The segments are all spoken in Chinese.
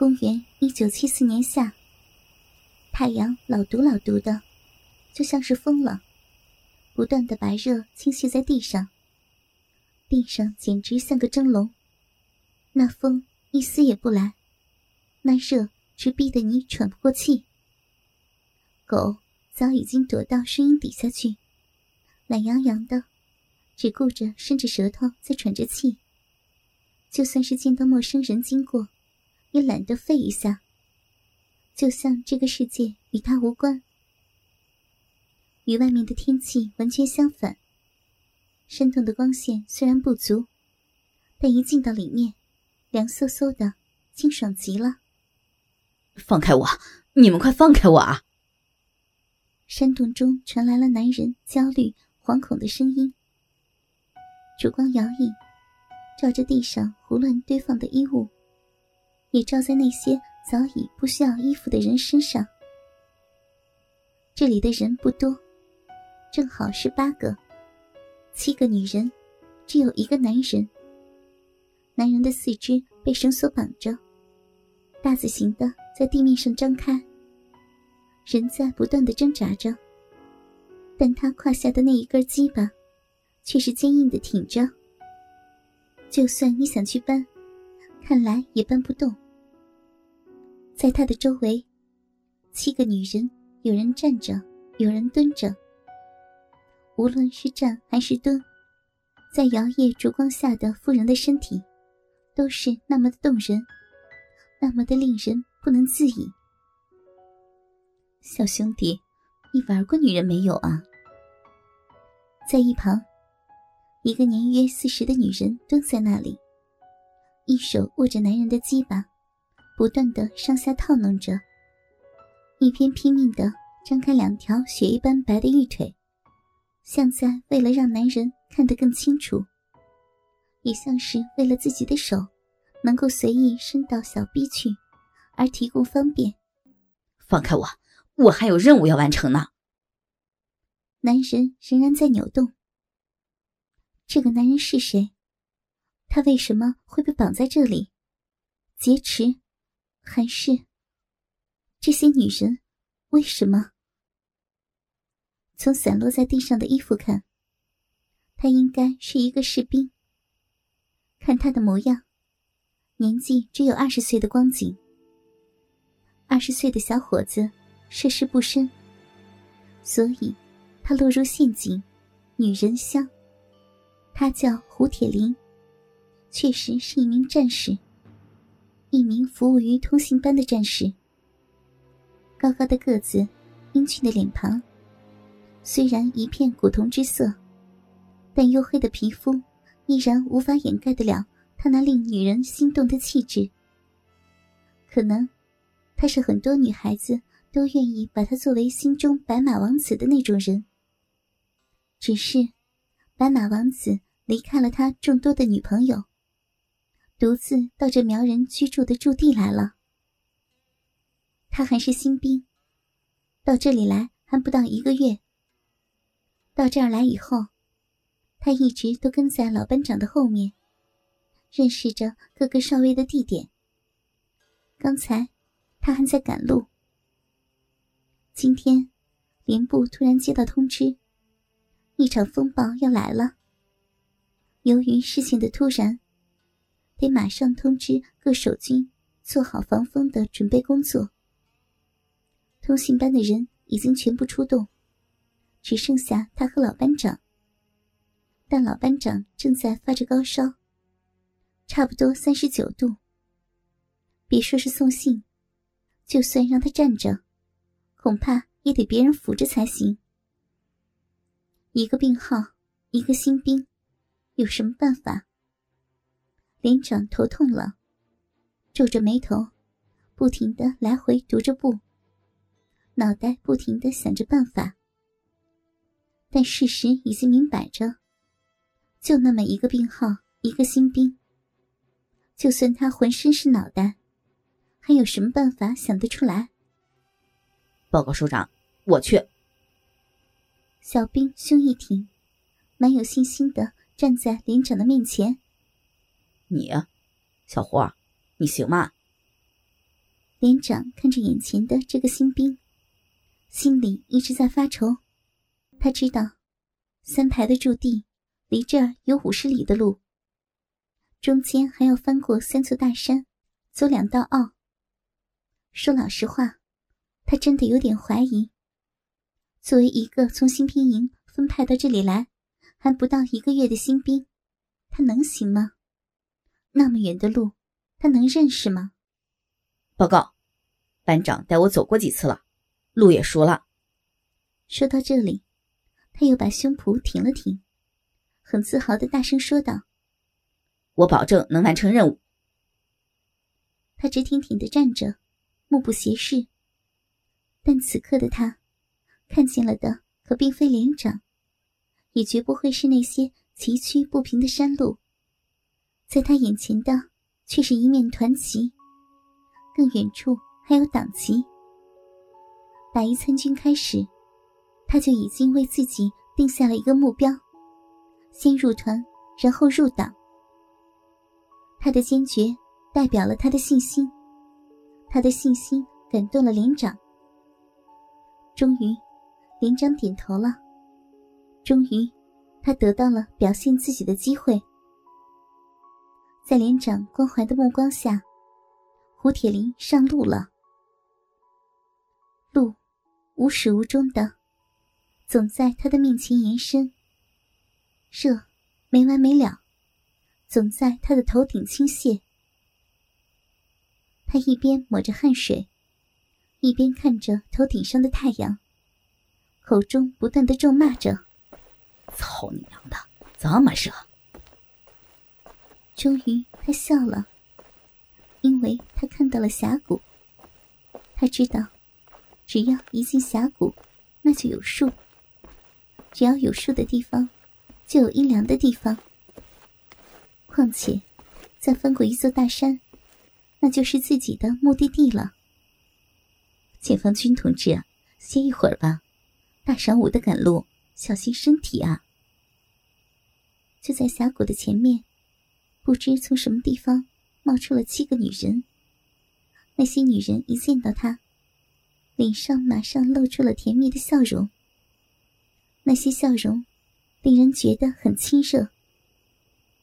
公元一九七四年夏，太阳老毒老毒的，就像是疯了，不断的把热倾泻在地上。地上简直像个蒸笼，那风一丝也不来，那热直逼得你喘不过气。狗早已经躲到树荫底下去，懒洋洋的，只顾着伸着舌头在喘着气。就算是见到陌生人经过，也懒得费一下，就像这个世界与他无关。与外面的天气完全相反。山洞的光线虽然不足，但一进到里面，凉飕飕的，清爽极了。放开我！你们快放开我啊！山洞中传来了男人焦虑、惶恐的声音。烛光摇曳，照着地上胡乱堆放的衣物，也照在那些早已不需要衣服的人身上。这里的人不多，正好是八个。七个女人，只有一个男人。男人的四肢被绳索绑着，大字形的在地面上张开。人在不断的挣扎着，但他胯下的那一根鸡巴，却是坚硬的挺着。就算你想去搬，看来也搬不动。在他的周围，七个女人，有人站着，有人蹲着。无论是站还是蹲，在摇曳烛光下的妇人的身体，都是那么的动人，那么的令人不能自已。小兄弟，你玩过女人没有啊？在一旁，一个年约四十的女人蹲在那里，一手握着男人的鸡巴，不断的上下套弄着，一边拼命的张开两条雪一般白的玉腿。像在为了让男人看得更清楚，也像是为了自己的手能够随意伸到小臂去而提供方便。放开我，我还有任务要完成呢。男人仍然在扭动。这个男人是谁？他为什么会被绑在这里？劫持，还是这些女人？为什么？从散落在地上的衣服看，他应该是一个士兵。看他的模样，年纪只有二十岁的光景。二十岁的小伙子，涉世不深，所以他落入陷阱，女人香。他叫胡铁林，确实是一名战士，一名服务于通信班的战士。高高的个子，英俊的脸庞。虽然一片古铜之色，但黝黑的皮肤依然无法掩盖得了他那令女人心动的气质。可能，他是很多女孩子都愿意把他作为心中白马王子的那种人。只是，白马王子离开了他众多的女朋友，独自到这苗人居住的驻地来了。他还是新兵，到这里来还不到一个月。到这儿来以后，他一直都跟在老班长的后面，认识着各个少尉的地点。刚才他还在赶路。今天，连部突然接到通知，一场风暴要来了。由于事情的突然，得马上通知各守军做好防风的准备工作。通信班的人已经全部出动。只剩下他和老班长，但老班长正在发着高烧，差不多三十九度。别说是送信，就算让他站着，恐怕也得别人扶着才行。一个病号，一个新兵，有什么办法？连长头痛了，皱着眉头，不停的来回踱着步，脑袋不停的想着办法。但事实已经明摆着，就那么一个病号，一个新兵。就算他浑身是脑袋，还有什么办法想得出来？报告首长，我去。小兵胸一挺，蛮有信心的站在连长的面前。你，小胡，你行吗？连长看着眼前的这个新兵，心里一直在发愁。他知道，三排的驻地离这儿有五十里的路，中间还要翻过三座大山，走两道坳。说老实话，他真的有点怀疑。作为一个从新兵营分派到这里来还不到一个月的新兵，他能行吗？那么远的路，他能认识吗？报告，班长带我走过几次了，路也熟了。说到这里，他又把胸脯挺了挺，很自豪的大声说道：“我保证能完成任务。”他直挺挺的站着，目不斜视。但此刻的他，看见了的可并非连长，也绝不会是那些崎岖不平的山路，在他眼前的却是一面团旗。更远处还有党旗。打一参军开始，他就已经为自己定下了一个目标：先入团，然后入党。他的坚决代表了他的信心，他的信心感动了连长。终于，连长点头了。终于，他得到了表现自己的机会。在连长关怀的目光下。胡铁林上路了，路无始无终的，总在他的面前延伸。热，没完没了，总在他的头顶倾泻。他一边抹着汗水，一边看着头顶上的太阳，口中不断的咒骂着：“操你娘的，这么热！”终于，他笑了。因为他看到了峡谷，他知道，只要一进峡谷，那就有树。只要有树的地方，就有阴凉的地方。况且，再翻过一座大山，那就是自己的目的地了。解放军同志，歇一会儿吧，大晌午的赶路，小心身体啊！就在峡谷的前面，不知从什么地方。冒出了七个女人。那些女人一见到他，脸上马上露出了甜蜜的笑容。那些笑容，令人觉得很亲热，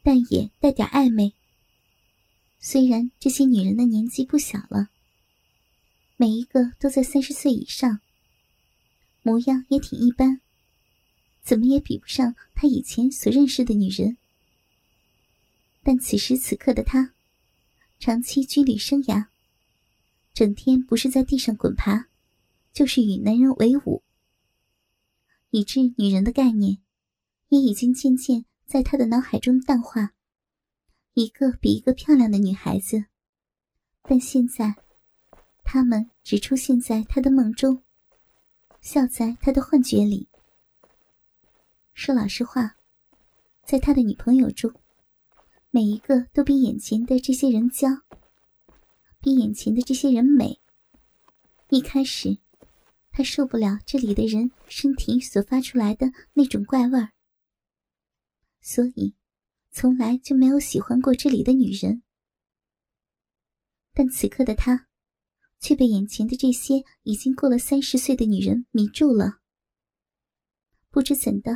但也带点暧昧。虽然这些女人的年纪不小了，每一个都在三十岁以上，模样也挺一般，怎么也比不上他以前所认识的女人。但此时此刻的他。长期军旅生涯，整天不是在地上滚爬，就是与男人为伍，以致女人的概念也已经渐渐在他的脑海中淡化。一个比一个漂亮的女孩子，但现在，她们只出现在他的梦中，笑在他的幻觉里。说老实话，在他的女朋友中。每一个都比眼前的这些人娇，比眼前的这些人美。一开始，他受不了这里的人身体所发出来的那种怪味儿，所以从来就没有喜欢过这里的女人。但此刻的他，却被眼前的这些已经过了三十岁的女人迷住了。不知怎的，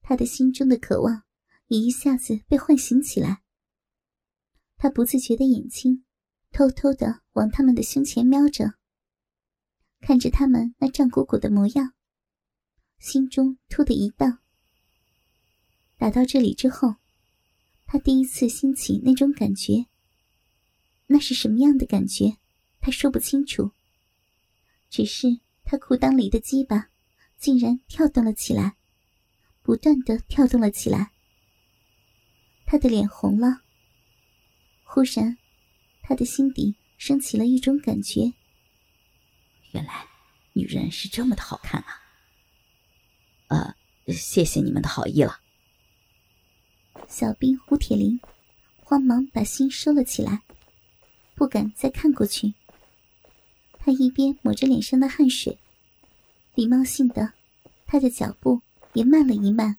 他的心中的渴望。也一下子被唤醒起来。他不自觉的眼睛偷偷的往他们的胸前瞄着，看着他们那胀鼓鼓的模样，心中突的一荡。打到这里之后，他第一次兴起那种感觉。那是什么样的感觉？他说不清楚。只是他裤裆里的鸡巴竟然跳动了起来，不断的跳动了起来。他的脸红了。忽然，他的心底升起了一种感觉。原来，女人是这么的好看啊！呃，谢谢你们的好意了。小兵胡铁林慌忙把心收了起来，不敢再看过去。他一边抹着脸上的汗水，礼貌性的，他的脚步也慢了一慢。